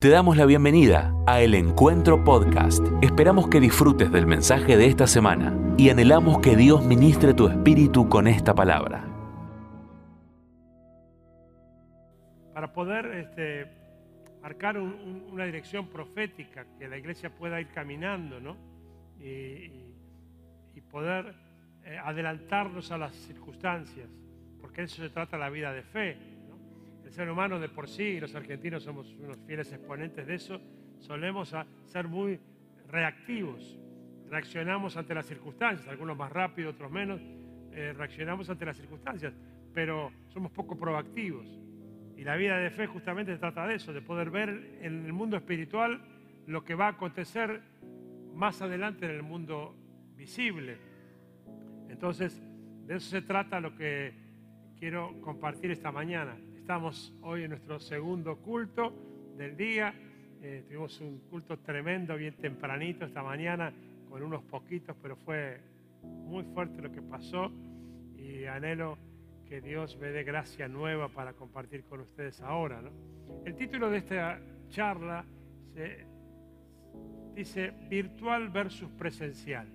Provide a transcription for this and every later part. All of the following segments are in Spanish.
Te damos la bienvenida a El Encuentro Podcast. Esperamos que disfrutes del mensaje de esta semana y anhelamos que Dios ministre tu espíritu con esta palabra. Para poder este, marcar un- un- una dirección profética, que la iglesia pueda ir caminando, ¿no? Y, poder eh, adelantarnos a las circunstancias, porque eso se trata la vida de fe. El ser humano de por sí, los argentinos somos unos fieles exponentes de eso, solemos ser muy reactivos. Reaccionamos ante las circunstancias, algunos más rápido, otros menos, eh, reaccionamos ante las circunstancias, pero somos poco proactivos. Y la vida de fe justamente trata de eso, de poder ver en el mundo espiritual lo que va a acontecer más adelante en el mundo visible. Entonces, de eso se trata lo que quiero compartir esta mañana. Estamos hoy en nuestro segundo culto del día. Eh, tuvimos un culto tremendo, bien tempranito esta mañana, con unos poquitos, pero fue muy fuerte lo que pasó y anhelo que Dios me dé gracia nueva para compartir con ustedes ahora. ¿no? El título de esta charla se dice virtual versus presencial.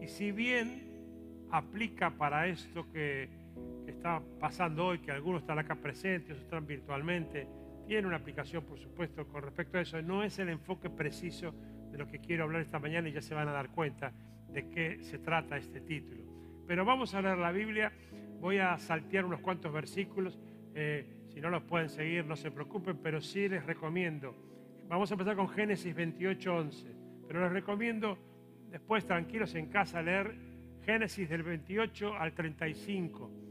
Y si bien aplica para esto que, está pasando hoy, que algunos están acá presentes, están virtualmente, tiene una aplicación, por supuesto, con respecto a eso. No es el enfoque preciso de lo que quiero hablar esta mañana y ya se van a dar cuenta de qué se trata este título. Pero vamos a leer la Biblia, voy a saltear unos cuantos versículos, eh, si no los pueden seguir no se preocupen, pero sí les recomiendo. Vamos a empezar con Génesis 28, 11, pero les recomiendo después tranquilos en casa leer Génesis del 28 al 35.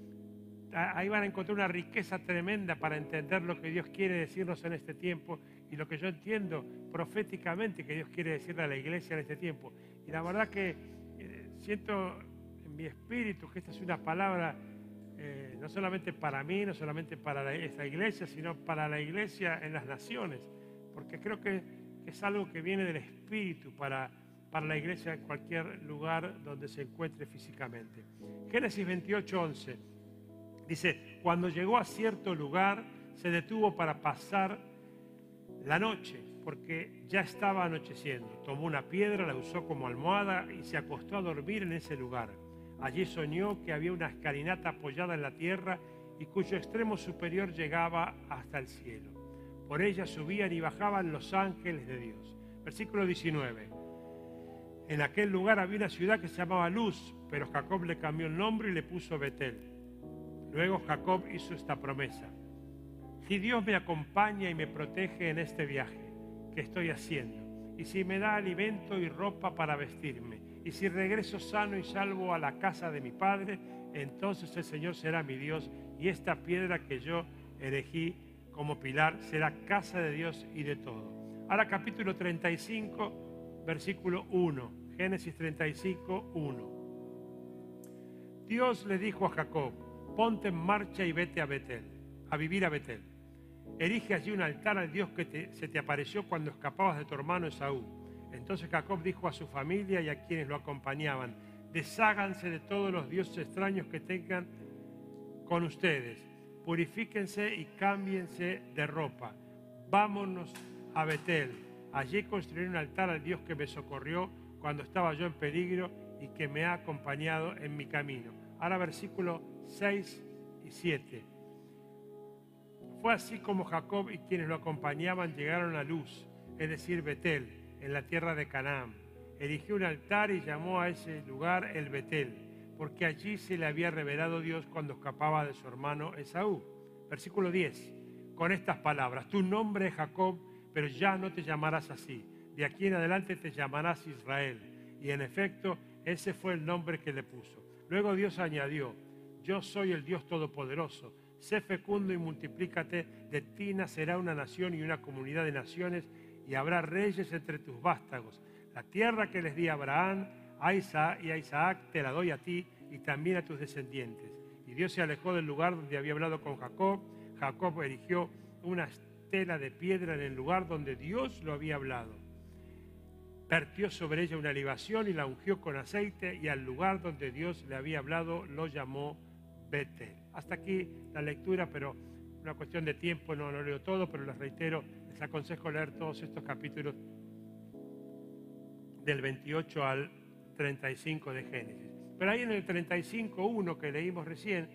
Ah, Ahí van a encontrar una riqueza tremenda para entender lo que Dios quiere decirnos en este tiempo y lo que yo entiendo proféticamente que Dios quiere decirle a la iglesia en este tiempo. Y la verdad que eh, siento en mi espíritu que esta es una palabra eh, no solamente para mí, no solamente para esta iglesia, sino para la iglesia en las naciones, porque creo que es algo que viene del espíritu para, para la iglesia en cualquier lugar donde se encuentre físicamente. Génesis 28, 11. Dice, cuando llegó a cierto lugar, se detuvo para pasar la noche, porque ya estaba anocheciendo. Tomó una piedra, la usó como almohada y se acostó a dormir en ese lugar. Allí soñó que había una escalinata apoyada en la tierra y cuyo extremo superior llegaba hasta el cielo. Por ella subían y bajaban los ángeles de Dios. Versículo 19. En aquel lugar había una ciudad que se llamaba Luz, pero Jacob le cambió el nombre y le puso Betel. Luego Jacob hizo esta promesa. Si Dios me acompaña y me protege en este viaje que estoy haciendo, y si me da alimento y ropa para vestirme, y si regreso sano y salvo a la casa de mi padre, entonces el Señor será mi Dios, y esta piedra que yo elegí como pilar será casa de Dios y de todo. Ahora capítulo 35, versículo 1, Génesis 35, 1. Dios le dijo a Jacob, ponte en marcha y vete a Betel, a vivir a Betel. Erige allí un altar al Dios que se te apareció cuando escapabas de tu hermano Esaú. Entonces Jacob dijo a su familia y a quienes lo acompañaban, desháganse de todos los dioses extraños que tengan con ustedes, purifíquense y cámbiense de ropa. Vámonos a Betel. Allí construiré un altar al Dios que me socorrió cuando estaba yo en peligro y que me ha acompañado en mi camino. Ahora versículos 6 y 7. Fue así como Jacob y quienes lo acompañaban llegaron a Luz, es decir, Betel, en la tierra de Canaán. Erigió un altar y llamó a ese lugar el Betel, porque allí se le había revelado Dios cuando escapaba de su hermano Esaú. Versículo 10. Con estas palabras, tu nombre es Jacob, pero ya no te llamarás así. De aquí en adelante te llamarás Israel. Y en efecto, ese fue el nombre que le puso. Luego Dios añadió, yo soy el Dios Todopoderoso. Sé fecundo y multiplícate. De ti nacerá una nación y una comunidad de naciones y habrá reyes entre tus vástagos. La tierra que les di a Abraham, a Isaac y a Isaac te la doy a ti y también a tus descendientes. Y Dios se alejó del lugar donde había hablado con Jacob. Jacob erigió una estela de piedra en el lugar donde Dios lo había hablado. Vertió sobre ella una libación y la ungió con aceite y al lugar donde Dios le había hablado lo llamó Betel. Hasta aquí la lectura, pero una cuestión de tiempo no lo leo todo, pero les reitero, les aconsejo leer todos estos capítulos del 28 al 35 de Génesis. Pero ahí en el 35.1 que leímos recién,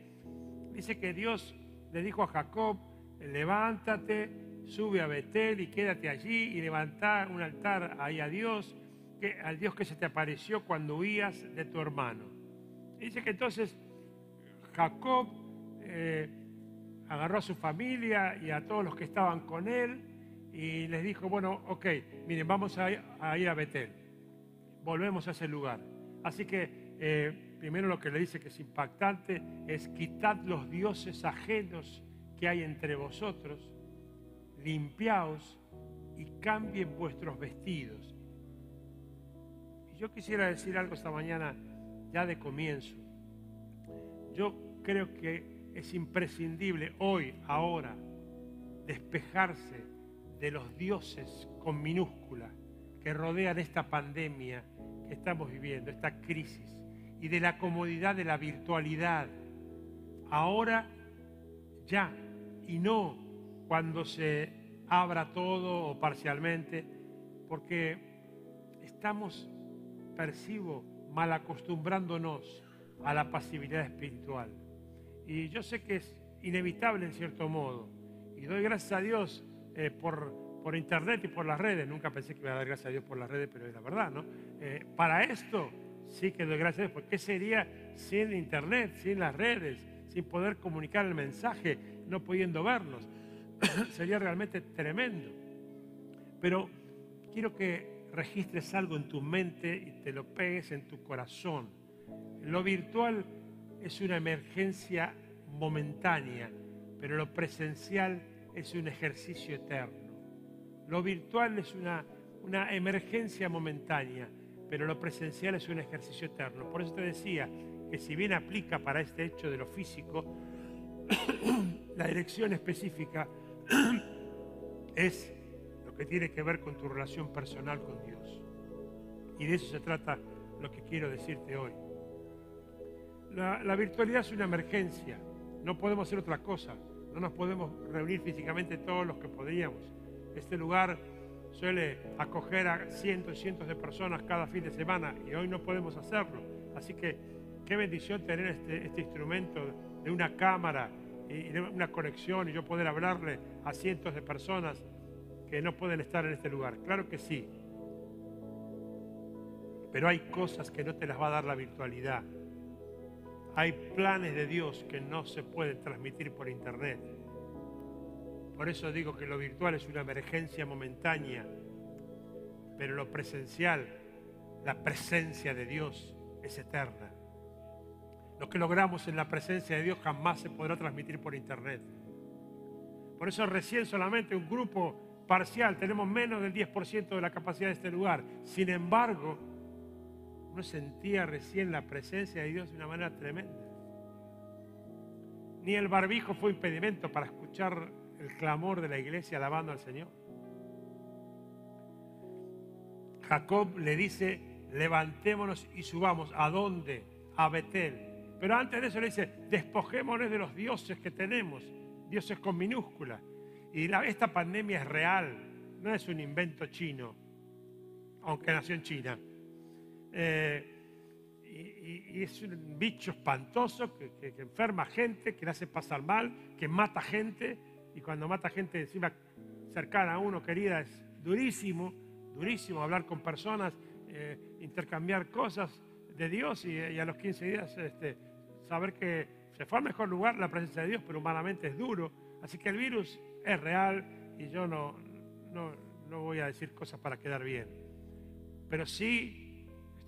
dice que Dios le dijo a Jacob, levántate, sube a Betel y quédate allí y levantá un altar ahí a Dios, que, al Dios que se te apareció cuando huías de tu hermano. dice que entonces Jacob eh, agarró a su familia y a todos los que estaban con él y les dijo, bueno, ok, miren, vamos a, ir a Betel. Volvemos a ese lugar. Así que eh, primero lo que le dice que es impactante es quitad los dioses ajenos que hay entre vosotros, limpiaos y cambien vuestros vestidos. Y yo quisiera decir algo esta mañana ya de comienzo. Yo creo que es imprescindible hoy, ahora, despejarse de los dioses con minúscula que rodean esta pandemia que estamos viviendo, esta crisis, y de la comodidad de la virtualidad. Ahora, ya, y no cuando se abra todo o parcialmente, porque estamos, percibo, mal acostumbrándonos a la pasividad espiritual. Y yo sé que es inevitable en cierto modo. Y doy gracias a Dios eh, por, por internet y por las redes. Nunca pensé que iba a dar gracias a Dios por las redes, pero es la verdad, ¿no? Eh, para esto sí que doy gracias a Dios, porque ¿qué sería sin internet, sin las redes, sin poder comunicar el mensaje, no pudiendo vernos? sería realmente tremendo. Pero quiero que registres algo en tu mente y te lo pegues en tu corazón. Lo virtual es una emergencia momentánea, pero lo presencial es un ejercicio eterno. Lo virtual es una, una emergencia momentánea, pero lo presencial es un ejercicio eterno. Por eso te decía que si bien aplica para este hecho de lo físico, la dirección específica es lo que tiene que ver con tu relación personal con Dios. Y de eso se trata lo que quiero decirte hoy. La, virtualidad es una emergencia, no podemos hacer otra cosa, no nos podemos reunir físicamente todos los que podríamos. Este lugar suele acoger a cientos y cientos de personas cada fin de semana y hoy no podemos hacerlo. Así que qué bendición tener este, este instrumento de una cámara y una conexión y yo poder hablarle a cientos de personas que no pueden estar en este lugar. Claro que sí. Pero hay cosas que no te las va a dar la virtualidad. Hay planes de Dios que no se pueden transmitir por internet. Por eso digo que lo virtual es una emergencia momentánea, pero lo presencial, la presencia de Dios es eterna. Lo que logramos en la presencia de Dios jamás se podrá transmitir por internet. Por eso recién solamente un grupo parcial, tenemos menos del 10% de la capacidad de este lugar. Sin embargo, uno sentía recién la presencia de Dios de una manera tremenda. Ni el barbijo fue impedimento para escuchar el clamor de la iglesia alabando al Señor. Jacob le dice, levantémonos y subamos. ¿A dónde? A Betel. Pero antes de eso le dice, despojémonos de los dioses que tenemos, dioses con minúscula. Y esta pandemia es real, no es un invento chino, aunque nació en China. Eh, y, es un bicho espantoso que, que, enferma gente, que le hace pasar mal, que mata gente, y cuando mata gente encima cercana a uno, querida, es durísimo, durísimo hablar con personas, eh, intercambiar cosas de Dios y, a los 15 días este, saber que se fue al mejor lugar la presencia de Dios, pero humanamente es duro. Así que el virus es real y yo no, no, voy a decir cosas para quedar bien. Pero sí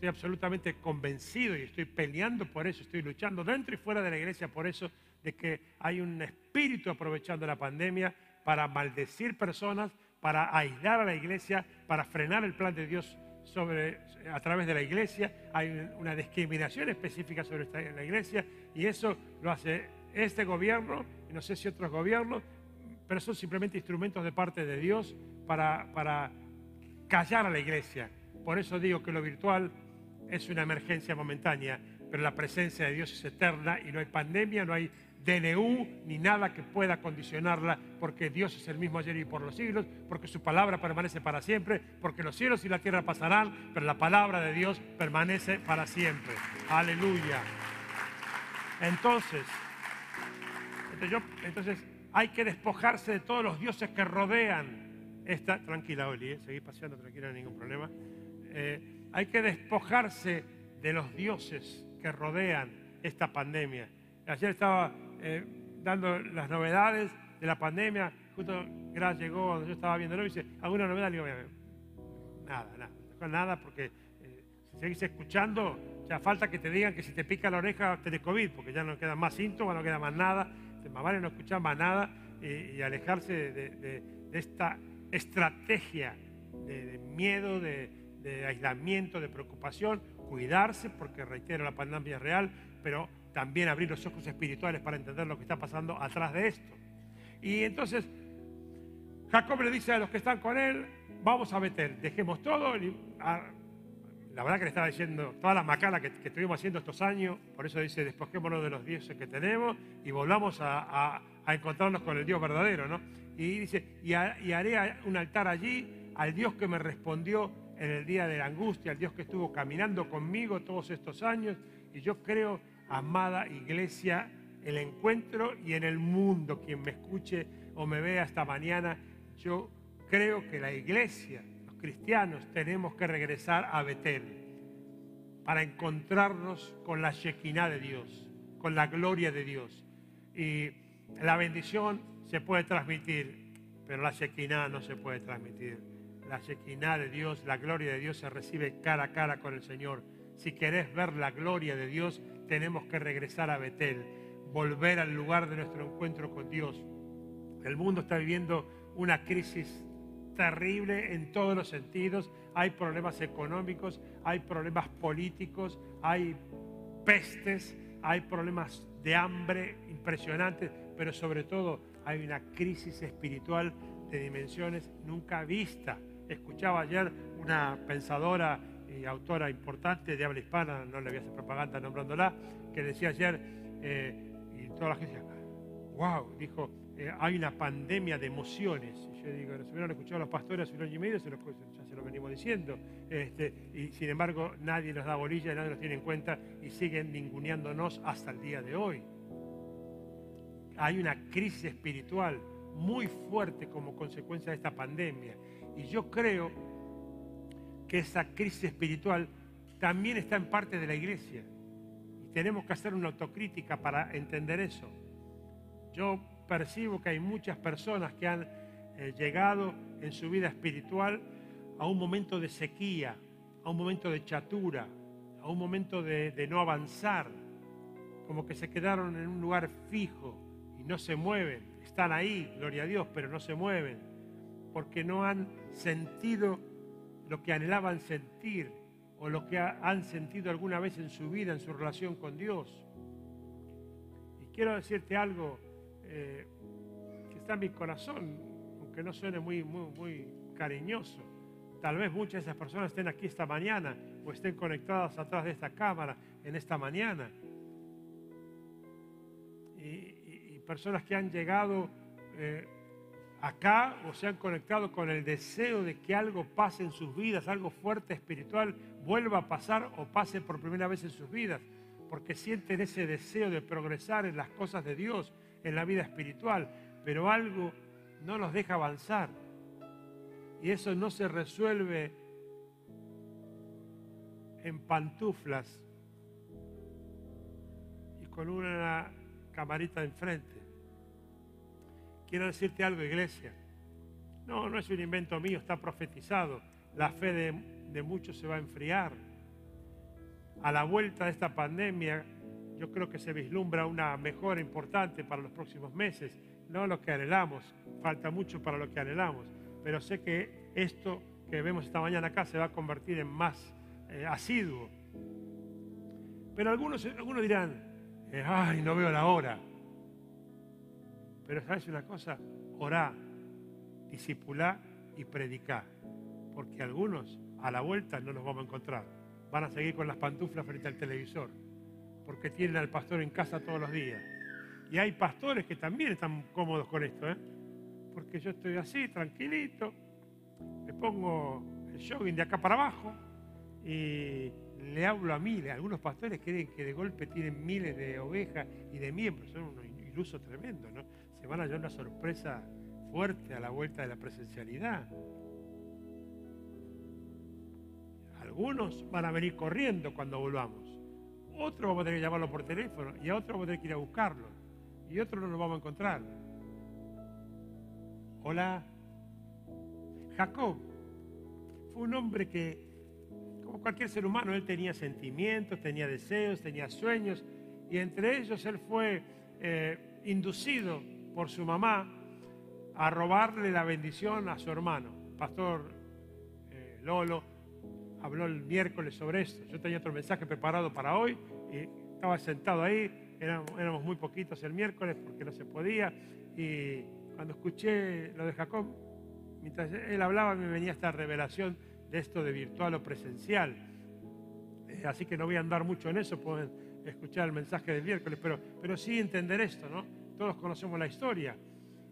estoy absolutamente convencido y estoy peleando por eso, estoy luchando dentro y fuera de la iglesia por eso, de que hay un espíritu aprovechando la pandemia para maldecir personas, para aislar a la iglesia, para frenar el plan de Dios sobre, a través de la iglesia, hay una discriminación específica sobre esta, la iglesia y eso lo hace este gobierno y no sé si otros gobiernos, pero son simplemente instrumentos de parte de Dios para, para callar a la iglesia. Por eso digo que lo virtual es una emergencia momentánea, pero la presencia de Dios es eterna y no hay pandemia, no hay DNU ni nada que pueda condicionarla, porque Dios es el mismo ayer y por los siglos, porque su palabra permanece para siempre, porque los cielos y la tierra pasarán, pero la palabra de Dios permanece para siempre. Aleluya. Entonces, entonces, hay que despojarse de todos los dioses que rodean esta... Tranquila, Oli, ¿eh? seguí paseando tranquila, ningún problema. Eh, hay que despojarse de los dioses que rodean esta pandemia. Ayer estaba eh, dando las novedades de la pandemia. Justo Gras llegó yo estaba viendo y dice, ¿alguna novedad? Le digo, nada, nada, nada porque eh, si seguís escuchando, ya falta que te digan que si te pica la oreja tenés COVID, porque ya no quedan más síntomas, no queda más nada. Más vale no escuchar más nada y, alejarse de, esta estrategia de, miedo, de aislamiento, de preocupación, cuidarse, porque reitero, la pandemia es real, pero también abrir los ojos espirituales para entender lo que está pasando atrás de esto. Y entonces Jacob le dice a los que están con él, vamos a meter, dejemos todo. la verdad que le estaba diciendo toda la macana que, estuvimos haciendo estos años, por eso dice, despojémonos de los dioses que tenemos y volvamos a, encontrarnos con el Dios verdadero, ¿no? Y dice, y haré un altar allí al Dios que me respondió en el día de la angustia, al Dios que estuvo caminando conmigo todos estos años. Y yo creo amada iglesia, el encuentro y en el mundo, quien me escuche o me vea esta mañana, yo creo que la iglesia, los cristianos, tenemos que regresar a Betel para encontrarnos con la Shekinah de Dios, con la gloria de Dios. Y la bendición se puede transmitir, pero la Shekinah no se puede transmitir. La Shekinah de Dios, la gloria de Dios se recibe cara a cara con el Señor. Si querés ver la gloria de Dios, tenemos que regresar a Betel, volver al lugar de nuestro encuentro con Dios. El mundo está viviendo una crisis terrible en todos los sentidos. Hay problemas económicos, hay problemas políticos, hay pestes, hay problemas de hambre impresionantes, pero sobre todo hay una crisis espiritual de dimensiones nunca vista. Escuchaba ayer una pensadora y autora importante de habla hispana, no le voy a hacer propaganda nombrándola, que decía ayer, eh, y toda la gente decía, wow, dijo, eh, hay una pandemia de emociones. Y yo digo, si hubieran escuchado los pastores hace un año y medio, ya se lo venimos diciendo. Este, y sin embargo, nadie nos da bolilla, nadie nos tiene en cuenta y siguen ninguneándonos hasta el día de hoy. Hay una crisis espiritual muy fuerte como consecuencia de esta pandemia. Y yo creo que esa crisis espiritual también está en parte de la iglesia. Y tenemos que hacer una autocrítica para entender eso. Yo percibo que hay muchas personas que han eh, llegado en su vida espiritual a un momento de sequía, a un momento de chatura, a un momento de, de no avanzar, como que se quedaron en un lugar fijo y no se mueven. Están ahí, gloria a Dios, pero no se mueven, porque no han sentido lo que anhelaban sentir o lo que han sentido alguna vez en su vida, en su relación con Dios. Y quiero decirte algo eh, que está en mi corazón, aunque no suene muy, muy, muy cariñoso. Tal vez muchas de esas personas estén aquí esta mañana o estén conectadas atrás de esta cámara en esta mañana. Y, personas que han llegado eh, acá o se han conectado con el deseo de que algo pase en sus vidas, algo fuerte espiritual, vuelva a pasar o pase por primera vez en sus vidas, porque sienten ese deseo de progresar en las cosas de Dios, en la vida espiritual, pero algo no los deja avanzar. Y eso no se resuelve en pantuflas y con una camarita enfrente. Quiero decirte algo, iglesia. No, no es un invento mío, está profetizado. La fe de, muchos se va a enfriar. A la vuelta de esta pandemia, yo creo que se vislumbra una mejora importante para los próximos meses. No lo que anhelamos, falta mucho para lo que anhelamos, pero sé que esto que vemos esta mañana acá se va a convertir en más eh, asiduo. Pero algunos, algunos dirán, eh, ay, no veo la hora. Pero sabes una cosa, orá, discipulá y predicá. Porque algunos a la vuelta no nos vamos a encontrar. Van a seguir con las pantuflas frente al televisor. Porque tienen al pastor en casa todos los días. Y hay pastores que también están cómodos con esto, ¿eh? porque yo estoy así, tranquilito, me pongo el jogging de acá para abajo y le hablo a miles. Algunos pastores creen que de golpe tienen miles de ovejas y de miembros, son unos ilusos tremendos, ¿no? Se van a llevar una sorpresa fuerte a la vuelta de la presencialidad. Algunos van a venir corriendo cuando volvamos. Otros vamos a tener que llamarlo por teléfono y a otros vamos a tener que ir a buscarlo. Y otros no lo vamos a encontrar. Hola. Jacob fue un hombre que, como cualquier ser humano, él tenía sentimientos, tenía deseos, tenía sueños. Y entre ellos él fue eh, inducido por su mamá a robarle la bendición a su hermano. Pastor eh, Lolo habló el miércoles sobre esto. Yo tenía otro mensaje preparado para hoy y estaba sentado ahí. Éramos, muy poquitos el miércoles porque no se podía. Y cuando escuché lo de Jacob, mientras él hablaba me venía esta revelación de esto de virtual o presencial. Eh, así que no voy a andar mucho en eso, pueden escuchar el mensaje del miércoles, pero, pero sí entender esto, ¿no? Todos conocemos la historia.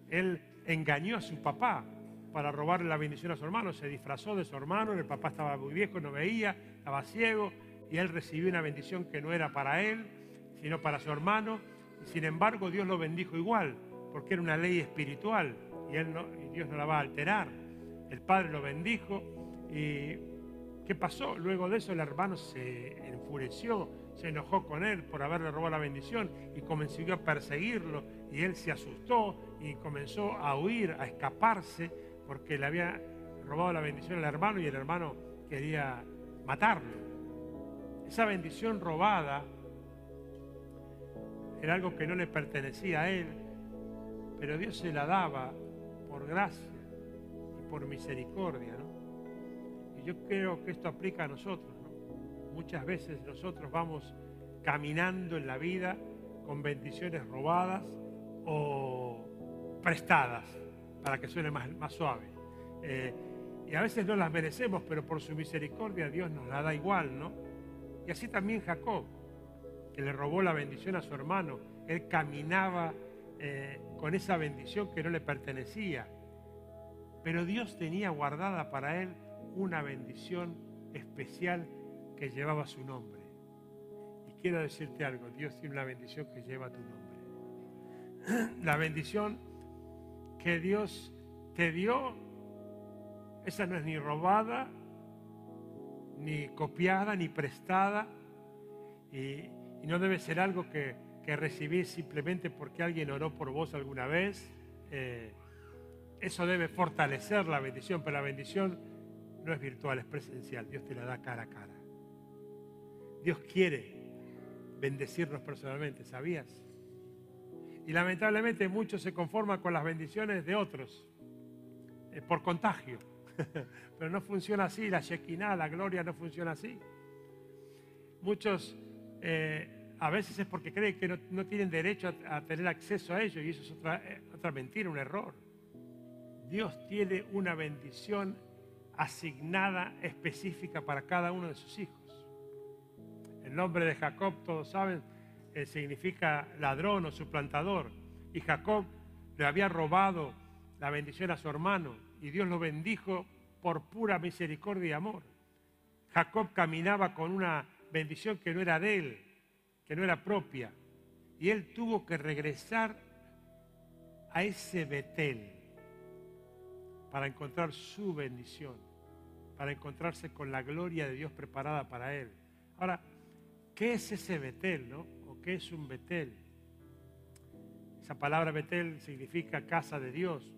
Él engañó a su papá para robarle la bendición a su hermano, se disfrazó de su hermano, el papá estaba muy viejo, no veía, estaba ciego, y él recibió una bendición que no era para él, sino para su hermano, sin embargo Dios lo bendijo igual, porque era una ley espiritual, y, él no, y Dios no la va a alterar. El padre lo bendijo, y ¿qué pasó? Luego de eso el hermano se enfureció, se enojó con él por haberle robado la bendición y comenzó a perseguirlo y él se asustó y comenzó a huir, a escaparse porque le había robado la bendición al hermano y el hermano quería matarlo. Esa bendición robada era algo que no le pertenecía a él, pero Dios se la daba por gracia y por misericordia. Y yo creo que esto aplica a nosotros. Muchas veces nosotros vamos caminando en la vida con bendiciones robadas o prestadas, para que suene más, más suave. Eh, y a veces no las merecemos, pero por su misericordia Dios nos la da igual, ¿no? Y así también Jacob, que le robó la bendición a su hermano, él caminaba eh, con esa bendición que no le pertenecía, pero Dios tenía guardada para él una bendición especial que llevaba su nombre. Y quiero decirte algo, Dios tiene una bendición que lleva tu nombre. La bendición que Dios te dio, esa no es ni robada, ni copiada, ni prestada, y, no debe ser algo que, recibís simplemente porque alguien oró por vos alguna vez. Eh, eso debe fortalecer la bendición, pero la bendición no es virtual, es presencial. Dios te la da cara a cara. Dios quiere bendecirnos personalmente, ¿sabías? Y lamentablemente muchos se conforman con las bendiciones de otros eh, por contagio. Pero no funciona así, la Shekinah, la gloria no funciona así. Muchos eh, a veces es porque creen que no, tienen derecho a, tener acceso a ello y eso es eh, otra mentira, un error. Dios tiene una bendición asignada específica para cada uno de sus hijos. El nombre de Jacob, todos saben, eh, significa ladrón o suplantador. Y Jacob le había robado la bendición a su hermano y Dios lo bendijo por pura misericordia y amor. Jacob caminaba con una bendición que no era de él, que no era propia. Y él tuvo que regresar a ese Betel para encontrar su bendición, para encontrarse con la gloria de Dios preparada para él. Ahora, ¿qué es ese Betel, no? ¿Qué es un Betel? Esa palabra Betel significa casa de Dios.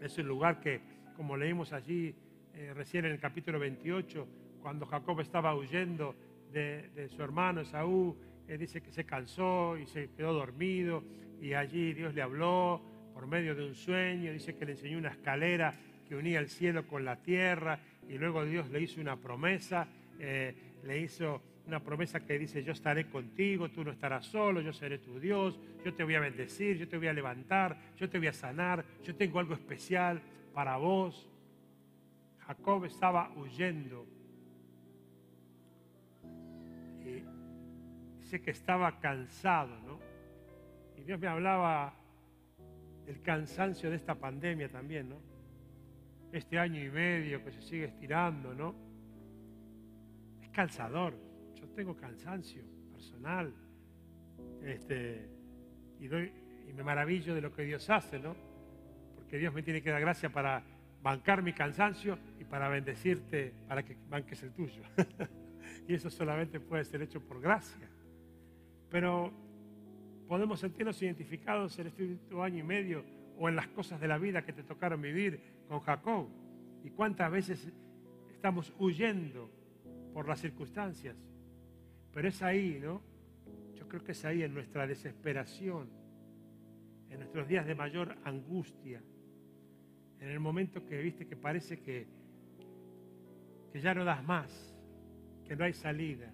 Es un lugar que, como leímos allí eh, recién en el capítulo 28, cuando Jacob estaba huyendo de, su hermano Esaú, él dice que se cansó y se quedó dormido y allí Dios le habló por medio de un sueño, dice que le enseñó una escalera que unía el cielo con la tierra y luego Dios le hizo una promesa, eh, le hizo una promesa que dice, yo estaré contigo, tú no estarás solo, yo seré tu Dios, yo te voy a bendecir, yo te voy a levantar, yo te voy a sanar, yo tengo algo especial para vos. Jacob estaba huyendo. Y dice que estaba cansado, ¿no? Y Dios me hablaba del cansancio de esta pandemia también, ¿no? Este año y medio que se sigue estirando, ¿no? Es cansador. Yo tengo cansancio personal. Este, y, y me maravillo de lo que Dios hace, ¿no? Porque Dios me tiene que dar gracia para bancar mi cansancio y para bendecirte, para que banques el tuyo. y eso solamente puede ser hecho por gracia. Pero podemos sentirnos identificados en este año y medio o en las cosas de la vida que te tocaron vivir con Jacob. Y cuántas veces estamos huyendo por las circunstancias. Pero es ahí, ¿no? Yo creo que es ahí en nuestra desesperación, en nuestros días de mayor angustia, en el momento que viste que parece que, que ya no das más, que no hay salida.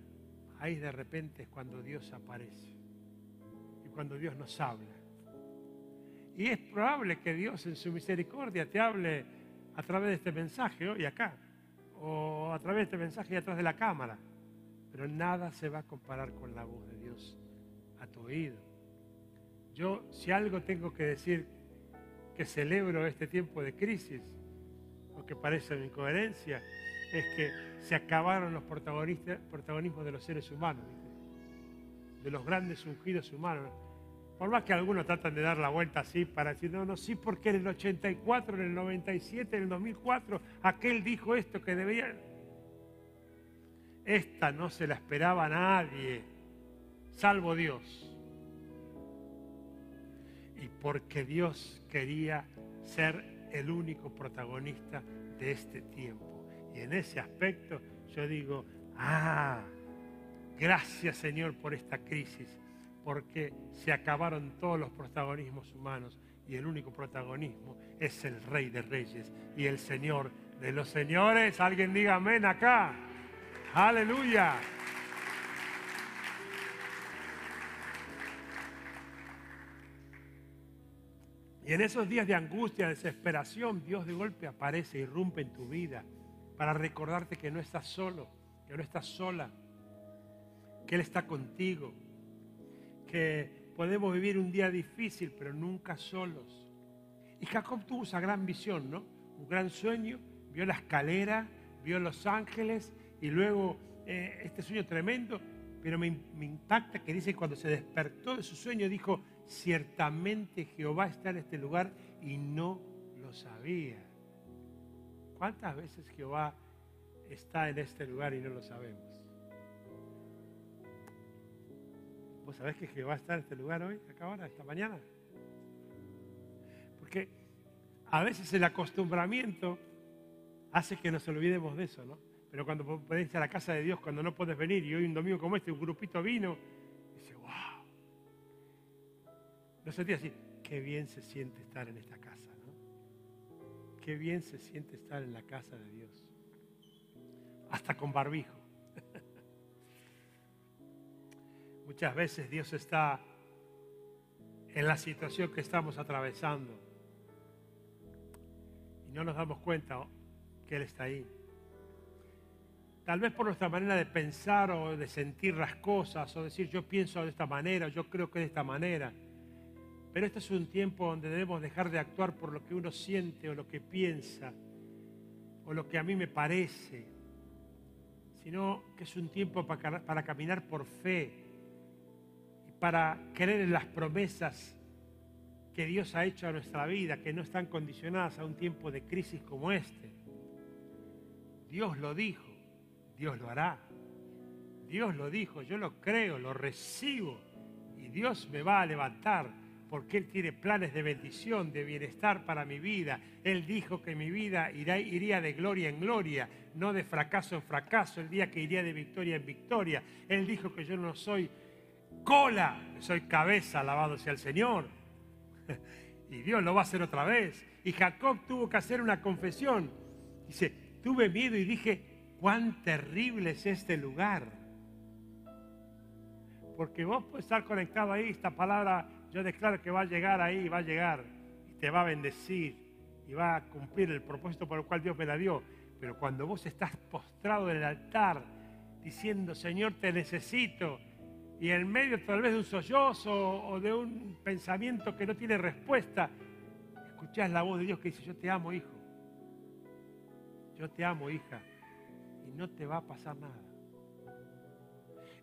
Ahí de repente es cuando Dios aparece y cuando Dios nos habla. Y es probable que Dios en su misericordia te hable a través de este mensaje hoy acá, o a través de este mensaje y atrás de la cámara. Pero nada se va a comparar con la voz de Dios a tu oído. Yo, si algo tengo que decir que celebro este tiempo de crisis, o que parece una incoherencia, es que se acabaron los protagonismos de los seres humanos, de los grandes ungidos humanos. Por más que algunos tratan de dar la vuelta así para decir, no, no, sí, porque en el 84, en el 97, en el 2004, aquel dijo esto que debía... Esta no se la esperaba nadie, salvo Dios. Y porque Dios quería ser el único protagonista de este tiempo. Y en ese aspecto yo digo, ah, gracias Señor por esta crisis, porque se acabaron todos los protagonismos humanos y el único protagonismo es el Rey de Reyes y el Señor de los señores. Alguien diga amén acá. Aleluya. Y en esos días de angustia, desesperación, Dios de golpe aparece, irrumpe en tu vida para recordarte que no estás solo, que no estás sola, que Él está contigo, que podemos vivir un día difícil, pero nunca solos. Y Jacob tuvo esa gran visión, ¿no? Un gran sueño, vio la escalera, vio los ángeles y luego eh, este sueño tremendo, pero me, me impacta que dice cuando se despertó de su sueño, dijo, ciertamente Jehová está en este lugar y no lo sabía. ¿Cuántas veces Jehová está en este lugar y no lo sabemos? ¿Vos sabés que Jehová está en este lugar hoy, acá ahora, esta mañana? Porque a veces el acostumbramiento hace que nos olvidemos de eso, ¿no? Pero cuando podés ir a la casa de Dios, cuando no puedes venir, y hoy un domingo como este, un grupito vino, dice, wow. No sentí así, qué bien se siente estar en esta casa. Qué bien se siente estar en la casa de Dios. Hasta con barbijo. Muchas veces Dios está en la situación que estamos atravesando y no nos damos cuenta que Él está ahí. Tal vez por nuestra manera de pensar o de sentir las cosas o decir yo pienso de esta manera, yo creo que de esta manera. Pero este es un tiempo donde debemos dejar de actuar por lo que uno siente o lo que piensa o lo que a mí me parece, sino que es un tiempo para, caminar por fe y para creer en las promesas que Dios ha hecho a nuestra vida, que no están condicionadas a un tiempo de crisis como este. Dios lo dijo, Dios lo hará. Dios lo dijo, yo lo creo, lo recibo y Dios me va a levantar porque Él tiene planes de bendición, de bienestar para mi vida. Él dijo que mi vida iría de gloria en gloria, no de fracaso en fracaso, el día que iría de victoria en victoria. Él dijo que yo no soy cola, soy cabeza, alabado sea el Señor. Y Dios lo va a hacer otra vez. Y Jacob tuvo que hacer una confesión. Dice, tuve miedo y dije, cuán terrible es este lugar. Porque vos puedes estar conectado ahí, esta palabra yo declaro que va a llegar ahí, va a llegar y te va a bendecir y va a cumplir el propósito por el cual Dios me la dio. Pero cuando vos estás postrado en el altar diciendo, Señor, te necesito, y en medio tal vez de un sollozo o de un pensamiento que no tiene respuesta, escuchás la voz de Dios que dice, yo te amo, hijo. Yo te amo, hija. Y no te va a pasar nada.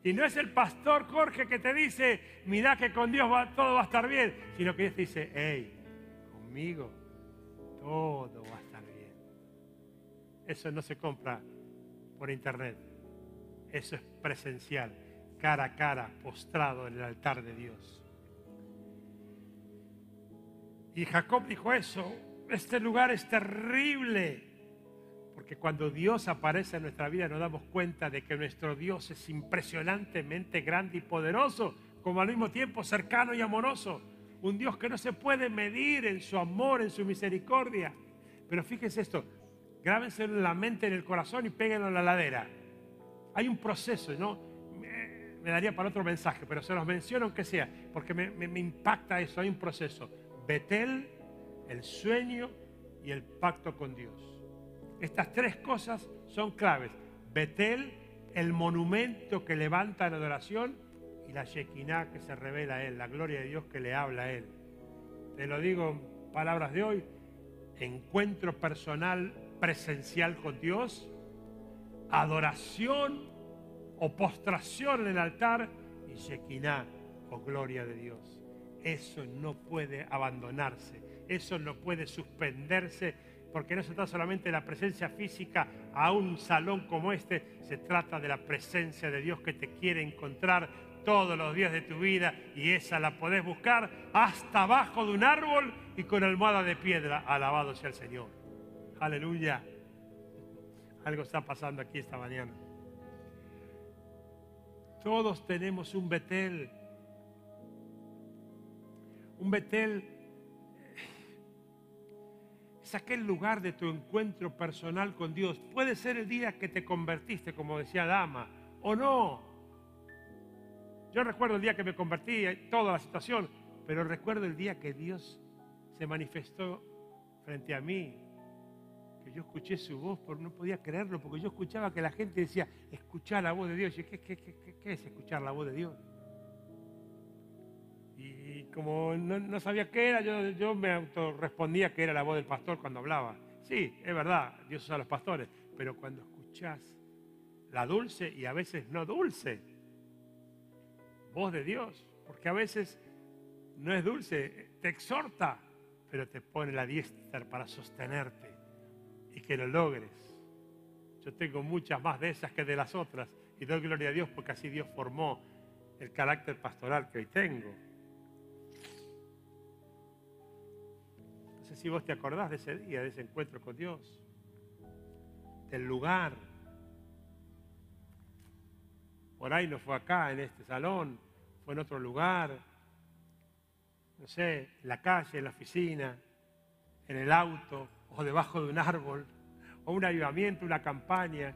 Y no es el pastor Jorge que te dice, mira que con Dios todo va a estar bien, sino que Dios te dice, hey, conmigo todo va a estar bien. Eso no se compra por internet, eso es presencial, cara a cara, postrado en el altar de Dios. Y Jacob dijo eso, este lugar es terrible porque cuando Dios aparece en nuestra vida nos damos cuenta de que nuestro Dios es impresionantemente grande y poderoso, como al mismo tiempo cercano y amoroso. Un Dios que no se puede medir en su amor, en su misericordia. Pero fíjense esto, grábense en la mente, en el corazón y péguenlo en la ladera. Hay un proceso, ¿no? Me, daría para otro mensaje, pero se los menciono aunque sea, porque me, me impacta eso. Hay un proceso. Betel, el sueño y el pacto con Dios. Estas tres cosas son claves. Betel, el monumento que levanta la adoración, y la Shekinah que se revela a él, la gloria de Dios que le habla a él. Te lo digo en palabras de hoy, encuentro personal presencial con Dios, adoración o postración en el altar y Shekinah o gloria de Dios. Eso no puede abandonarse, eso no puede suspenderse porque no se trata solamente de la presencia física a un salón como este, se trata de la presencia de Dios que te quiere encontrar todos los días de tu vida y esa la podés buscar hasta abajo de un árbol y con almohada de piedra. Alabado sea el Señor. Aleluya. Algo está pasando aquí esta mañana. Todos tenemos un Betel. Un Betel es aquel lugar de tu encuentro personal con Dios. Puede ser el día que te convertiste, como decía Dama, o no. Yo recuerdo el día que me convertí, toda la situación, pero recuerdo el día que Dios se manifestó frente a mí, que yo escuché su voz, pero no podía creerlo, porque yo escuchaba que la gente decía, escuchar la voz de Dios. Y ¿qué, qué es escuchar la voz de Dios? Como no, sabía qué era, yo, yo me autorrespondía que era la voz del pastor cuando hablaba. Sí, es verdad, Dios usa a los pastores, pero cuando escuchás la dulce y a veces no dulce voz de Dios, porque a veces no es dulce, te exhorta, pero te pone la diestra para sostenerte y que lo logres. Yo tengo muchas más de esas que de las otras y doy gloria a Dios porque así Dios formó el carácter pastoral que hoy tengo. Si vos te acordás de ese día, de ese encuentro con Dios, del lugar. Por ahí no fue acá, en este salón, fue en otro lugar, no sé, en la calle, en la oficina, en el auto o debajo de un árbol, o un avivamiento, una campaña.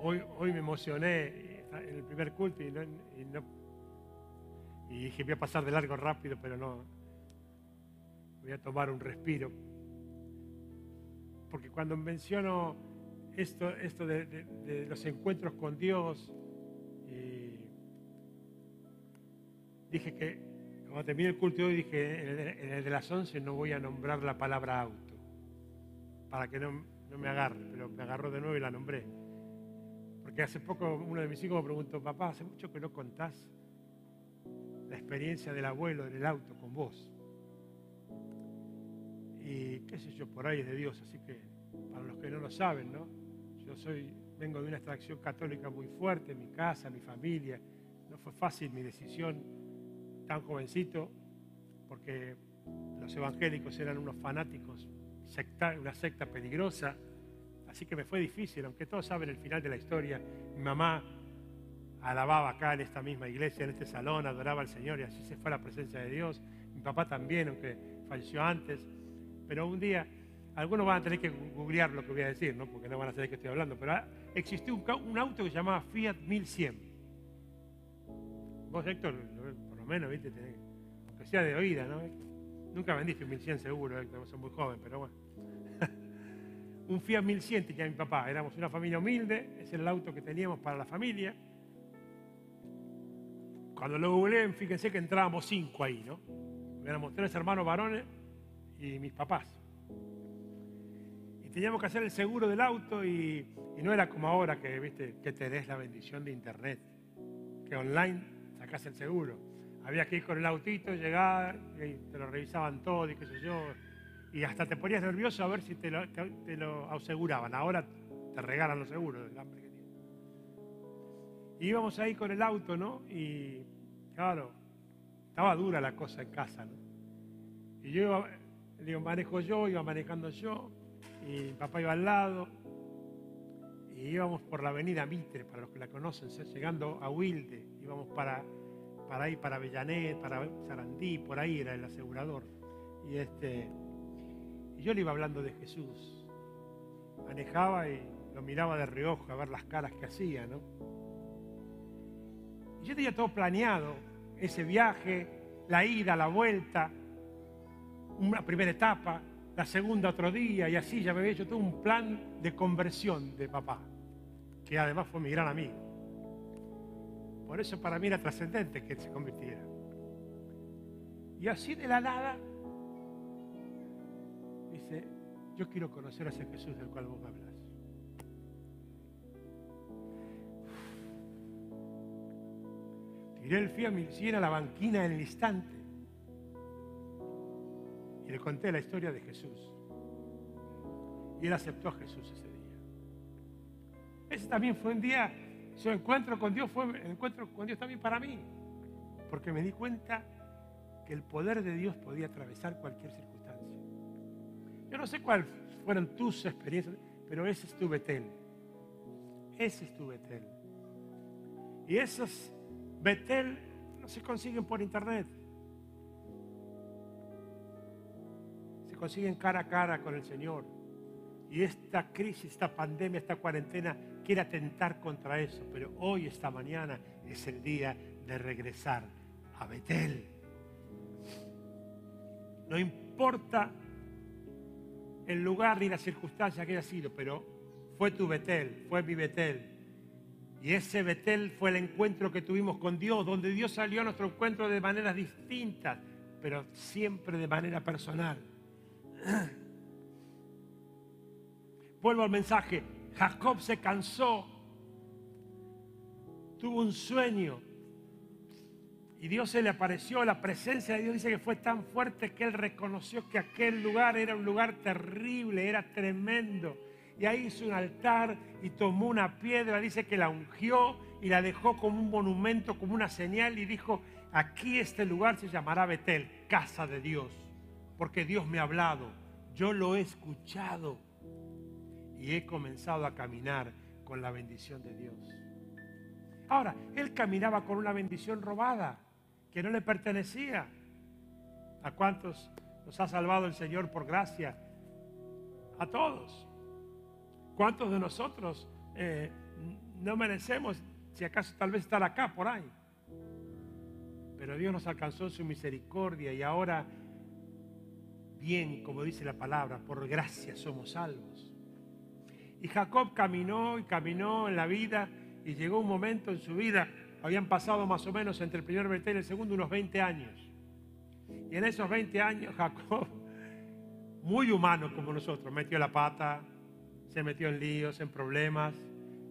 Hoy, hoy me emocioné en el primer culto y, no, y, no, y dije voy a pasar de largo rápido, pero no, Voy a tomar un respiro. Porque cuando menciono esto, esto de, los encuentros con Dios, dije que, cuando terminé el culto hoy, dije, en el, de las 11 no voy a nombrar la palabra auto, para que no, no me agarre, pero me agarró de nuevo y la nombré. Porque hace poco uno de mis hijos me preguntó, papá, hace mucho que no contás la experiencia del abuelo en el auto con vos y qué sé yo, por ahí es de Dios, así que para los que no lo saben, ¿no? Yo soy, vengo de una extracción católica muy fuerte, mi casa, mi familia, no fue fácil mi decisión tan jovencito, porque los evangélicos eran unos fanáticos, una secta peligrosa, así que me fue difícil, aunque todos saben el final de la historia, mi mamá alababa acá en esta misma iglesia, en este salón, adoraba al Señor y así se fue la presencia de Dios, mi papá también, aunque falleció antes, pero un día, algunos van a tener que googlear lo que voy a decir, ¿no? porque no van a saber de qué estoy hablando, pero existió un, auto que se llamaba Fiat 1100. Vos, Héctor, por lo menos, ¿viste? aunque sea de oída, ¿no? Nunca vendiste un 1100 seguro, Héctor, vos sos muy joven, pero bueno. un Fiat 1100 tenía mi papá, éramos una familia humilde, ese era el auto que teníamos para la familia. Cuando lo googleé, fíjense que entrábamos cinco ahí, ¿no? Éramos tres hermanos varones y mis papás. Y teníamos que hacer el seguro del auto y, no era como ahora que, viste, que tenés la bendición de internet, que online sacás el seguro. Había que ir con el autito, llegar, y te lo revisaban todo y qué sé yo. Y hasta te ponías nervioso a ver si te lo, aseguraban. Ahora te regalan los seguros del hambre que tienes. íbamos ahí con el auto, ¿no? Y claro, estaba dura la cosa en casa, ¿no? Y yo iba, digo, manejo yo, iba manejando yo, y mi papá iba al lado, y íbamos por la avenida Mitre, para los que la conocen, llegando a Wilde, íbamos para para ahí, para Avellanet, para Sarandí, por ahí era el asegurador. Y, este, y yo le iba hablando de Jesús. Manejaba y lo miraba de reojo a ver las caras que hacía, ¿no? Y yo tenía todo planeado, ese viaje, la ida, la vuelta, una primera etapa, la segunda otro día, y así ya me había hecho todo un plan de conversión de papá, que además fue mi gran amigo. Por eso para mí era trascendente que él se convirtiera. Y así de la nada, dice, yo quiero conocer a ese Jesús del cual vos me hablas. Tiré el fío a mi a la banquina en el instante y le conté la historia de Jesús. Y él aceptó a Jesús ese día. Ese también fue un día su encuentro con Dios fue el encuentro con Dios también para mí, porque me di cuenta que el poder de Dios podía atravesar cualquier circunstancia. Yo no sé cuáles fueron tus experiencias, pero ese es tu Betel. Ese es tu Betel. Y esos Betel no se consiguen por internet. Consiguen cara a cara con el Señor. Y esta crisis, esta pandemia, esta cuarentena quiere atentar contra eso, pero hoy, esta mañana, es el día de regresar a Betel. No importa el lugar ni la circunstancia que haya sido, pero fue tu Betel, fue mi Betel. Y ese Betel fue el encuentro que tuvimos con Dios, donde Dios salió a nuestro encuentro de maneras distintas, pero siempre de manera personal. Vuelvo al mensaje, Jacob se cansó, tuvo un sueño. Y Dios se le apareció, la presencia de Dios dice que fue tan fuerte que él reconoció que aquel lugar era un lugar terrible, era tremendo. Y ahí hizo un altar y tomó una piedra, dice que la ungió y la dejó como un monumento, como una señal y dijo, aquí este lugar se llamará Betel, casa de Dios, porque Dios me ha hablado, yo lo he escuchado y he comenzado a caminar con la bendición de Dios. Ahora, él caminaba con una bendición robada que no le pertenecía. ¿A cuántos nos ha salvado el Señor por gracia? A todos. ¿Cuántos de nosotros eh, no merecemos, si acaso tal vez estar acá por ahí? Pero Dios nos alcanzó su misericordia y ahora, bien, como dice la palabra, por gracia somos salvos. Y Jacob caminó y caminó en la vida y llegó un momento en su vida, habían pasado más o menos entre el primer Betel y el segundo unos 20 años. Y en esos 20 años Jacob, muy humano como nosotros, metió la pata, se metió en líos, en problemas,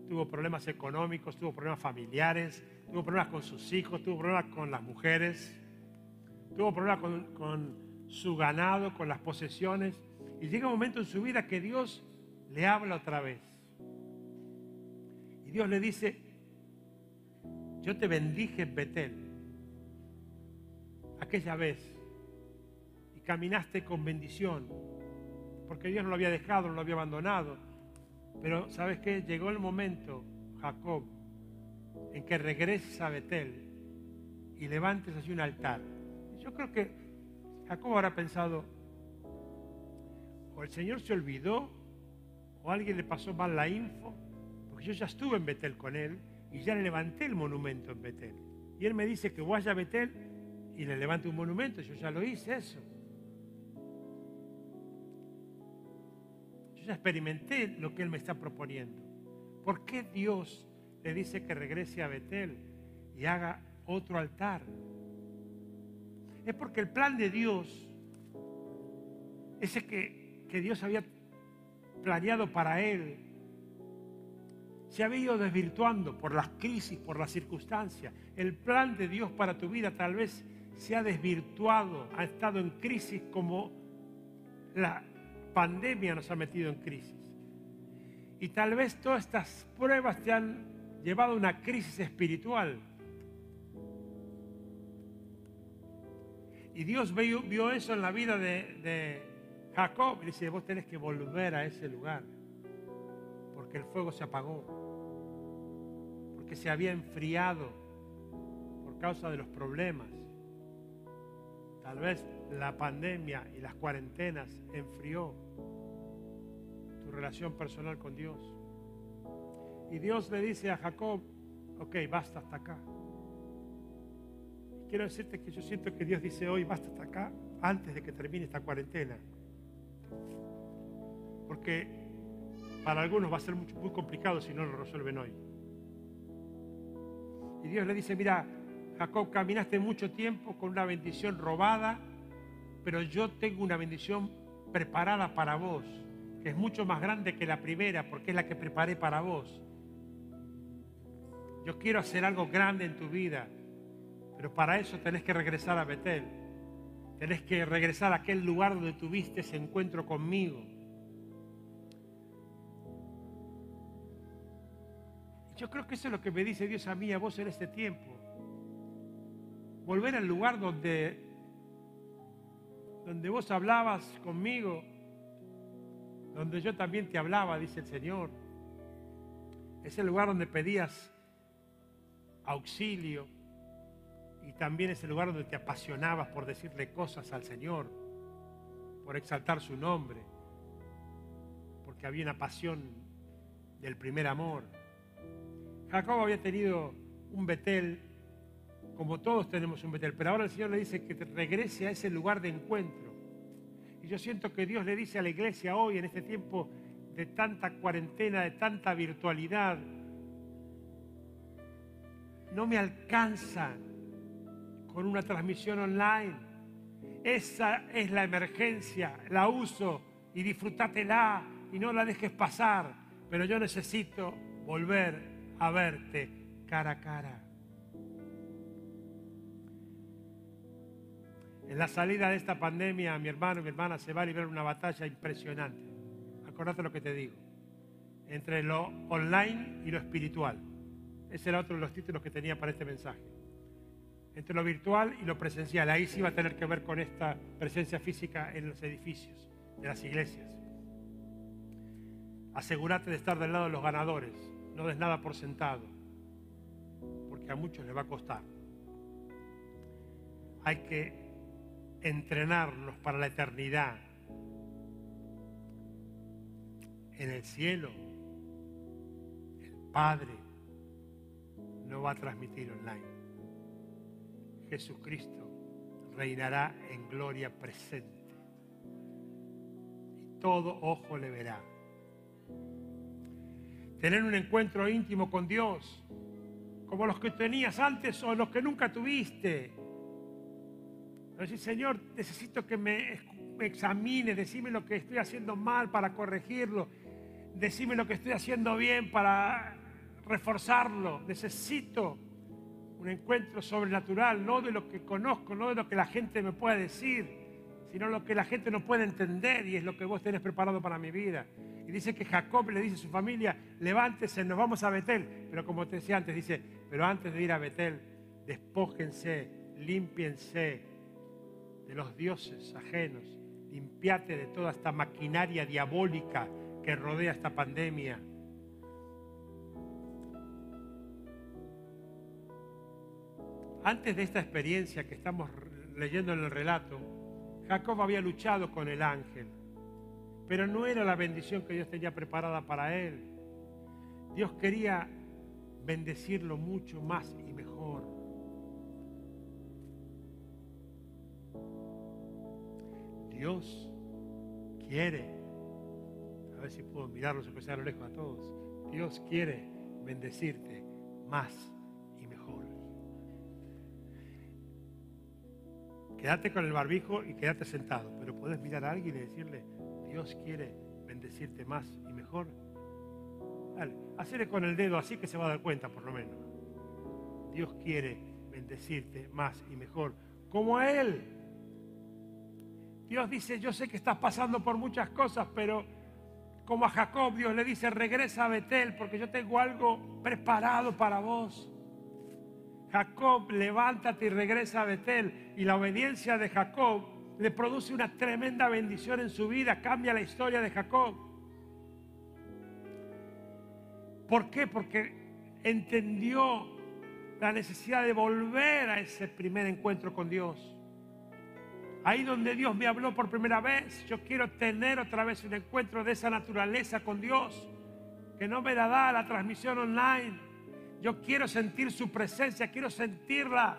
tuvo problemas económicos, tuvo problemas familiares, tuvo problemas con sus hijos, tuvo problemas con las mujeres, tuvo problemas con, con su ganado, con las posesiones. Y llega un momento en su vida que Dios le habla otra vez. Y Dios le dice, yo te bendije en Betel aquella vez y caminaste con bendición, porque Dios no lo había dejado, no lo había abandonado. Pero ¿sabes qué? Llegó el momento, Jacob, en que regreses a Betel y levantes así un altar. Yo creo que Jacob habrá pensado, o el Señor se olvidó o alguien le pasó mal la info, porque yo ya estuve en Betel con él y ya le levanté el monumento en Betel. Y él me dice que vaya a Betel y le levante un monumento, yo ya lo hice eso. Yo ya experimenté lo que él me está proponiendo. ¿Por qué Dios le dice que regrese a Betel y haga otro altar. Es porque el plan de Dios, ese que, que Dios había planeado para él, se había ido desvirtuando por las crisis, por las circunstancias. El plan de Dios para tu vida tal vez se ha desvirtuado, ha estado en crisis como la pandemia nos ha metido en crisis. Y tal vez todas estas pruebas te han llevado a una crisis espiritual. Y Dios vio, eso en la vida de, Jacob y dice, vos tenés que volver a ese lugar, porque el fuego se apagó, porque se había enfriado por causa de los problemas. Tal vez la pandemia y las cuarentenas enfrió tu relación personal con Dios. Y Dios le dice a Jacob, ok, basta hasta acá. Quiero decirte que yo siento que Dios dice hoy, basta hasta acá, antes de que termine esta cuarentena. Porque para algunos va a ser muy, muy complicado si no lo resuelven hoy. Y Dios le dice, mira, Jacob, caminaste mucho tiempo con una bendición robada, pero yo tengo una bendición preparada para vos, que es mucho más grande que la primera, porque es la que preparé para vos. Yo quiero hacer algo grande en tu vida, pero para eso tenés que regresar a Betel. Tenés que regresar a aquel lugar donde tuviste ese encuentro conmigo. Yo creo que eso es lo que me dice Dios a mí, a vos en este tiempo. Volver al lugar donde, donde vos hablabas conmigo, donde yo también te hablaba, dice el Señor. Es el lugar donde pedías auxilio también es el lugar donde te apasionabas por decirle cosas al Señor, por exaltar su nombre, porque había una pasión del primer amor. Jacob había tenido un Betel, como todos tenemos un Betel, pero ahora el Señor le dice que regrese a ese lugar de encuentro. Y yo siento que Dios le dice a la iglesia hoy, en este tiempo de tanta cuarentena, de tanta virtualidad, no me alcanza con una transmisión online. Esa es la emergencia, la uso y disfrútatela y no la dejes pasar. Pero yo necesito volver a verte cara a cara. En la salida de esta pandemia, mi hermano y mi hermana se va a librar una batalla impresionante. Acordate lo que te digo. Entre lo online y lo espiritual. Ese era otro de los títulos que tenía para este mensaje. Entre lo virtual y lo presencial. Ahí sí va a tener que ver con esta presencia física en los edificios, de las iglesias. Asegúrate de estar del lado de los ganadores no des nada por sentado, porque a muchos les va a costar. Hay que entrenarnos para la eternidad. En el cielo, el Padre no va a transmitir online. Jesucristo reinará en gloria presente. Y todo ojo le verá tener un encuentro íntimo con Dios, como los que tenías antes o los que nunca tuviste. Decir, Señor, necesito que me, examine, decime lo que estoy haciendo mal para corregirlo, decime lo que estoy haciendo bien para reforzarlo. Necesito un encuentro sobrenatural, no de lo que conozco, no de lo que la gente me pueda decir, sino lo que la gente no puede entender y es lo que vos tenés preparado para mi vida. Y dice que Jacob le dice a su familia, levántese, nos vamos a Betel. Pero como te decía antes, dice, pero antes de ir a Betel, despójense, límpiense de los dioses ajenos, limpiate de toda esta maquinaria diabólica que rodea esta pandemia. Antes de esta experiencia que estamos leyendo en el relato, Jacob había luchado con el ángel pero no era la bendición que Dios tenía preparada para él. Dios quería bendecirlo mucho más y mejor. Dios quiere, a ver si puedo mirarlos y a lo lejos a todos. Dios quiere bendecirte más quédate con el barbijo y quédate sentado, pero puedes mirar a alguien y decirle, Dios quiere bendecirte más y mejor. Dale, hacele con el dedo así que se va a dar cuenta por lo menos. Dios quiere bendecirte más y mejor, como a Él. Dios dice, yo sé que estás pasando por muchas cosas, pero como a Jacob, Dios le dice, regresa a Betel porque yo tengo algo preparado para vos. Jacob, levántate y regresa a Betel. Y la obediencia de Jacob le produce una tremenda bendición en su vida, cambia la historia de Jacob. ¿Por qué? Porque entendió la necesidad de volver a ese primer encuentro con Dios. Ahí donde Dios me habló por primera vez, yo quiero tener otra vez un encuentro de esa naturaleza con Dios, que no me la da la transmisión online. Yo quiero sentir su presencia, quiero sentirla.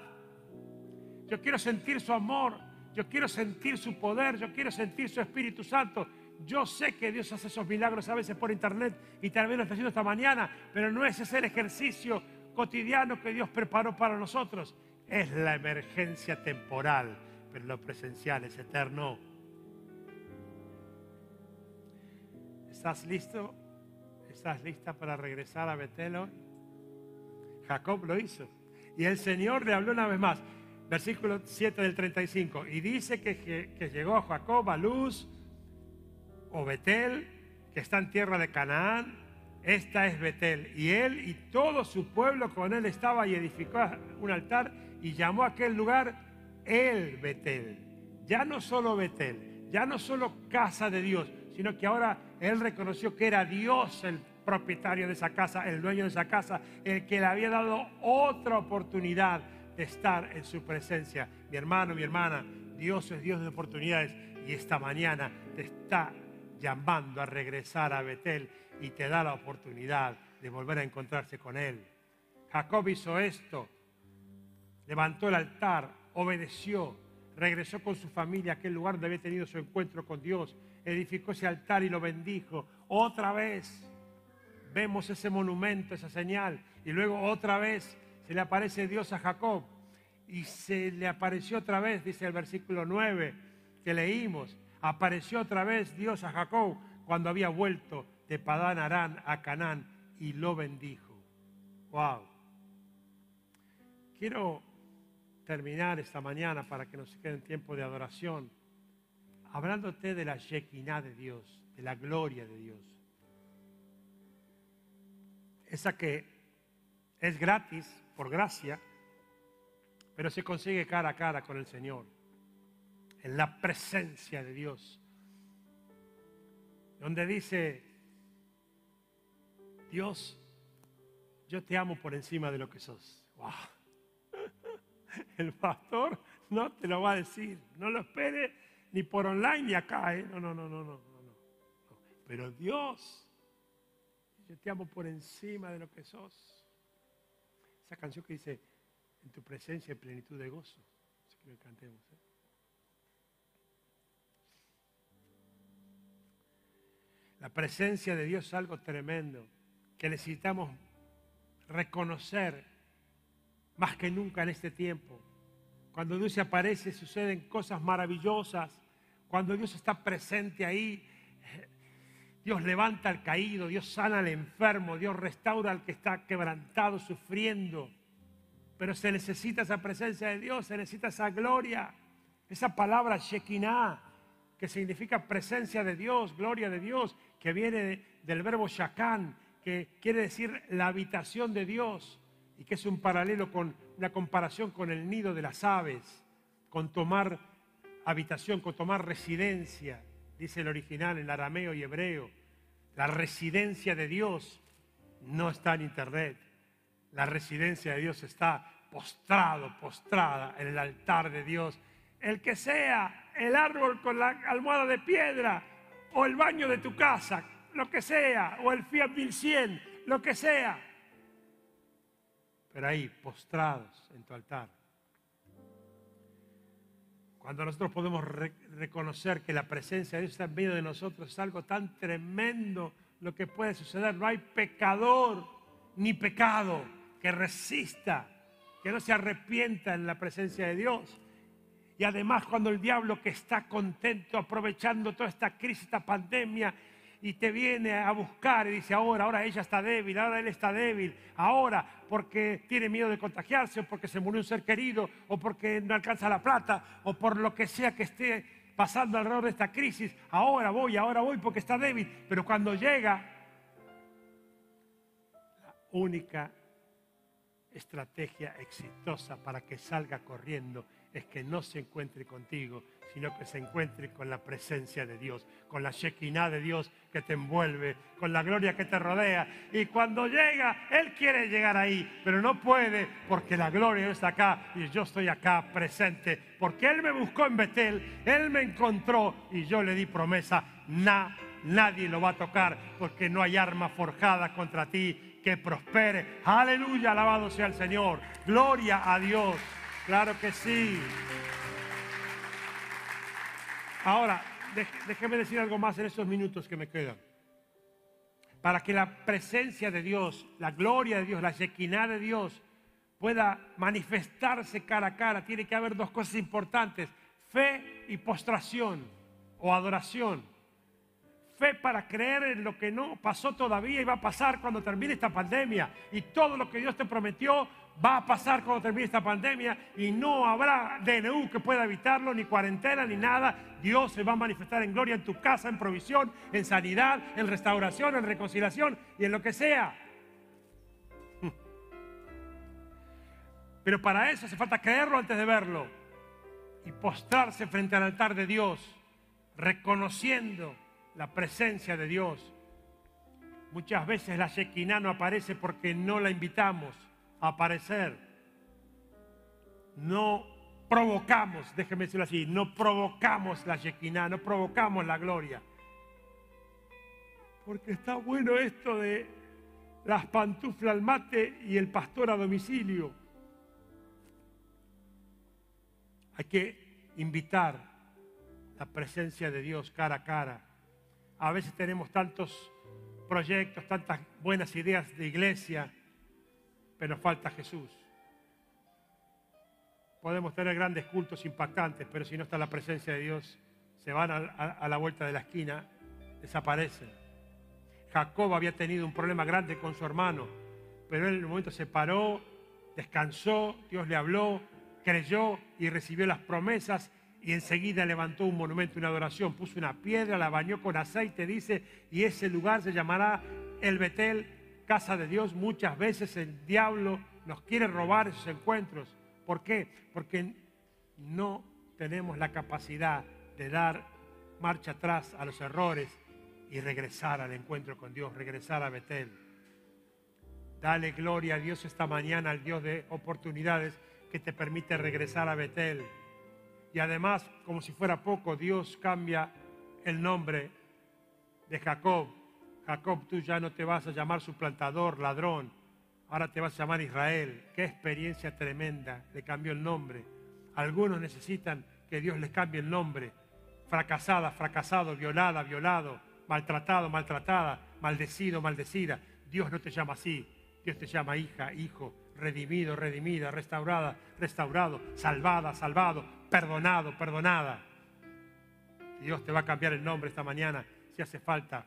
Yo quiero sentir su amor, yo quiero sentir su poder, yo quiero sentir su Espíritu Santo. Yo sé que Dios hace esos milagros a veces por internet y tal vez lo está haciendo esta mañana, pero no es ese el ejercicio cotidiano que Dios preparó para nosotros. Es la emergencia temporal pero lo presencial es eterno. ¿Estás listo? ¿Estás lista para regresar a Betel Jacob lo hizo. Y el Señor le habló una vez más. Versículo 7 del 35. Y dice que, que, llegó a Jacob a Luz o Betel, que está en tierra de Canaán. Esta es Betel. Y él y todo su pueblo con él estaba y edificó un altar y llamó a aquel lugar el Betel. Ya no solo Betel, ya no solo casa de Dios, sino que ahora él reconoció que era Dios el propietario de esa casa, el dueño de esa casa, el que le había dado otra oportunidad de estar en su presencia. Mi hermano, mi hermana, Dios es Dios de oportunidades y esta mañana te está llamando a regresar a Betel y te da la oportunidad de volver a encontrarse con Él. Jacob hizo esto, levantó el altar, obedeció, regresó con su familia a aquel lugar donde había tenido su encuentro con Dios, edificó ese altar y lo bendijo. Otra vez vemos ese monumento, esa señal, y luego otra vez se le aparece Dios a Jacob y se le apareció otra vez, dice el versículo 9 que leímos, apareció otra vez Dios a Jacob cuando había vuelto de Padán Arán a Canaán y lo bendijo. Wow. Quiero terminar esta mañana para que nos quede tiempo de adoración, hablándote de la Shekinah de Dios, de la gloria de Dios. Esa que es gratis, por gracia, pero se consigue cara a cara con el Señor, en la presencia de Dios, donde dice, Dios, yo te amo por encima de lo que sos. Wow. El pastor no te lo va a decir. No lo espere ni por online ni acá. ¿eh? No, no, no, no, no, no, Pero Dios, yo te amo por encima de lo que sos. Esa canción que dice, en tu presencia en plenitud de gozo. Así que lo cantemos. ¿eh? La presencia de Dios es algo tremendo que necesitamos reconocer más que nunca en este tiempo. Cuando Dios se aparece suceden cosas maravillosas. Cuando Dios está presente ahí, Dios levanta al caído, Dios sana al enfermo, Dios restaura al que está quebrantado, sufriendo. Pero se necesita esa presencia de Dios, se necesita esa gloria, esa palabra Shekinah, que significa presencia de Dios, gloria de Dios, que viene del verbo Shakan, que quiere decir la habitación de Dios y que es un paralelo con una comparación con el nido de las aves, con tomar habitación, con tomar residencia, dice el original en arameo y hebreo. La residencia de Dios no está en internet. La residencia de Dios está postrado, postrada en el altar de Dios. El que sea el árbol con la almohada de piedra o el baño de tu casa, lo que sea, o el Fiat 1100, lo que sea pero ahí, postrados en tu altar. Cuando nosotros podemos reconocer que la presencia de Dios está en medio de nosotros, es algo tan tremendo lo que puede suceder. No hay pecador ni pecado que resista, que no se arrepienta en la presencia de Dios. Y además cuando el diablo que está contento aprovechando toda esta crisis, esta pandemia, y te viene a buscar y dice, ahora, ahora ella está débil, ahora él está débil, ahora porque tiene miedo de contagiarse, o porque se murió un ser querido, o porque no alcanza la plata, o por lo que sea que esté pasando alrededor de esta crisis, ahora voy, ahora voy porque está débil. Pero cuando llega, la única estrategia exitosa para que salga corriendo es que no se encuentre contigo, sino que se encuentre con la presencia de Dios, con la Shekinah de Dios que te envuelve, con la gloria que te rodea. Y cuando llega, Él quiere llegar ahí, pero no puede porque la gloria no está acá y yo estoy acá presente. Porque Él me buscó en Betel, Él me encontró y yo le di promesa, nadie lo va a tocar porque no hay arma forjada contra ti que prospere. Aleluya, alabado sea el Señor. Gloria a Dios. Claro que sí. Ahora, déjeme decir algo más en estos minutos que me quedan. Para que la presencia de Dios, la gloria de Dios, la Shekinah de Dios pueda manifestarse cara a cara, tiene que haber dos cosas importantes, fe y postración o adoración. Fe para creer en lo que no pasó todavía y va a pasar cuando termine esta pandemia. Y todo lo que Dios te prometió va a pasar cuando termine esta pandemia y no habrá DNU que pueda evitarlo, ni cuarentena, ni nada. Dios se va a manifestar en gloria en tu casa, en provisión, en sanidad, en restauración, en reconciliación y en lo que sea. Pero para eso hace falta creerlo antes de verlo y postrarse frente al altar de Dios, reconociendo la presencia de Dios. Muchas veces la Shekinah no aparece porque no la invitamos aparecer. No provocamos, déjeme decirlo así, no provocamos la Shekinah, no provocamos la gloria. Porque está bueno esto de las pantuflas al mate y el pastor a domicilio. Hay que invitar la presencia de Dios cara a cara. A veces tenemos tantos proyectos, tantas buenas ideas de iglesia, pero falta Jesús. Podemos tener grandes cultos impactantes, pero si no está la presencia de Dios, se van a, la vuelta de la esquina, desaparecen. Jacob había tenido un problema grande con su hermano, pero él en un momento se paró, descansó, Dios le habló, creyó y recibió las promesas y enseguida levantó un monumento, una adoración, puso una piedra, la bañó con aceite, dice, y ese lugar se llamará el Betel casa de Dios, muchas veces el diablo nos quiere robar esos encuentros. ¿Por qué? Porque no tenemos la capacidad de dar marcha atrás a los errores y regresar al encuentro con Dios, regresar a Betel. Dale gloria a Dios esta mañana, al Dios de oportunidades que te permite regresar a Betel. Y además, como si fuera poco, Dios cambia el nombre de Jacob Jacob, tú ya no te vas a llamar suplantador, ladrón, ahora te vas a llamar Israel. Qué experiencia tremenda, le cambió el nombre. Algunos necesitan que Dios les cambie el nombre. Fracasada, fracasado, violada, violado, maltratado, maltratada, maldecido, maldecida. Dios no te llama así. Dios te llama hija, hijo, redimido, redimida, restaurada, restaurado, salvada, salvado, perdonado, perdonada. Dios te va a cambiar el nombre esta mañana si hace falta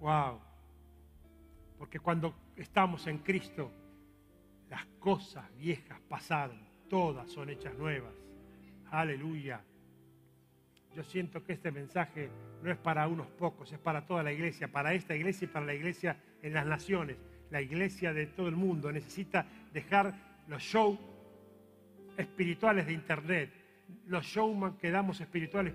Wow. Porque cuando estamos en Cristo, las cosas viejas pasaron, todas son hechas nuevas. Aleluya. Yo siento que este mensaje no es para unos pocos, es para toda la iglesia, para esta iglesia y para la iglesia en las naciones. La iglesia de todo el mundo necesita dejar los shows espirituales de internet, los showman que damos espirituales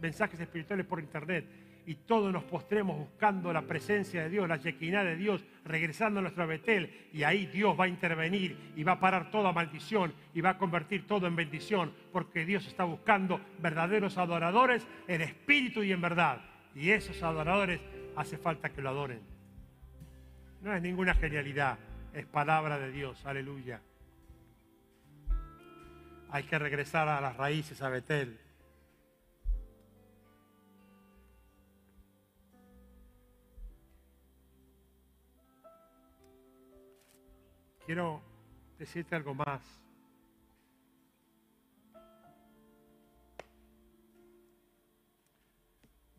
mensajes espirituales por internet y todos nos postremos buscando la presencia de Dios, la Shekinah de Dios, regresando a nuestro Betel. Y ahí Dios va a intervenir y va a parar toda maldición y va a convertir todo en bendición, porque Dios está buscando verdaderos adoradores en espíritu y en verdad. Y esos adoradores hace falta que lo adoren. No es ninguna genialidad, es palabra de Dios, aleluya. Hay que regresar a las raíces, a Betel. Quiero decirte algo más.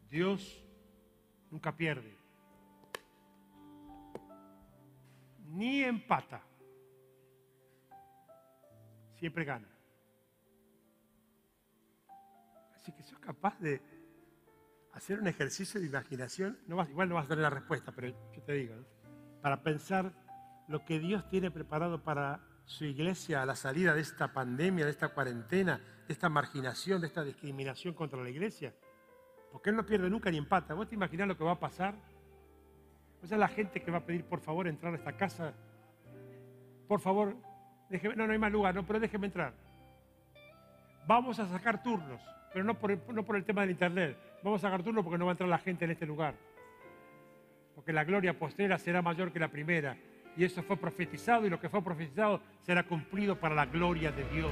Dios nunca pierde, ni empata, siempre gana. Así que sos capaz de hacer un ejercicio de imaginación, no vas, igual no vas a tener la respuesta, pero yo te digo, para pensar lo que Dios tiene preparado para su iglesia a la salida de esta pandemia, de esta cuarentena, de esta marginación, de esta discriminación contra la iglesia. Porque Él no pierde nunca ni empata. ¿Vos te imaginás lo que va a pasar? O sea, la gente que va a pedir por favor entrar a esta casa, por favor, déjeme, no, no hay más lugar, no, pero déjeme entrar. Vamos a sacar turnos, pero no por, el, no por el tema del internet. Vamos a sacar turnos porque no va a entrar la gente en este lugar. Porque la gloria postrera será mayor que la primera y eso fue profetizado y lo que fue profetizado será cumplido para la gloria de Dios.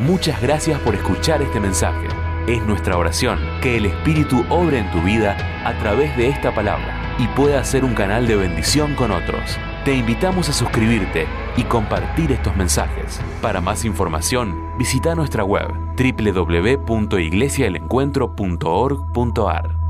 Muchas gracias por escuchar este mensaje. Es nuestra oración que el Espíritu obre en tu vida a través de esta palabra y pueda ser un canal de bendición con otros. Te invitamos a suscribirte y compartir estos mensajes. Para más información, visita nuestra web www.iglesiaelencuentro.org.ar.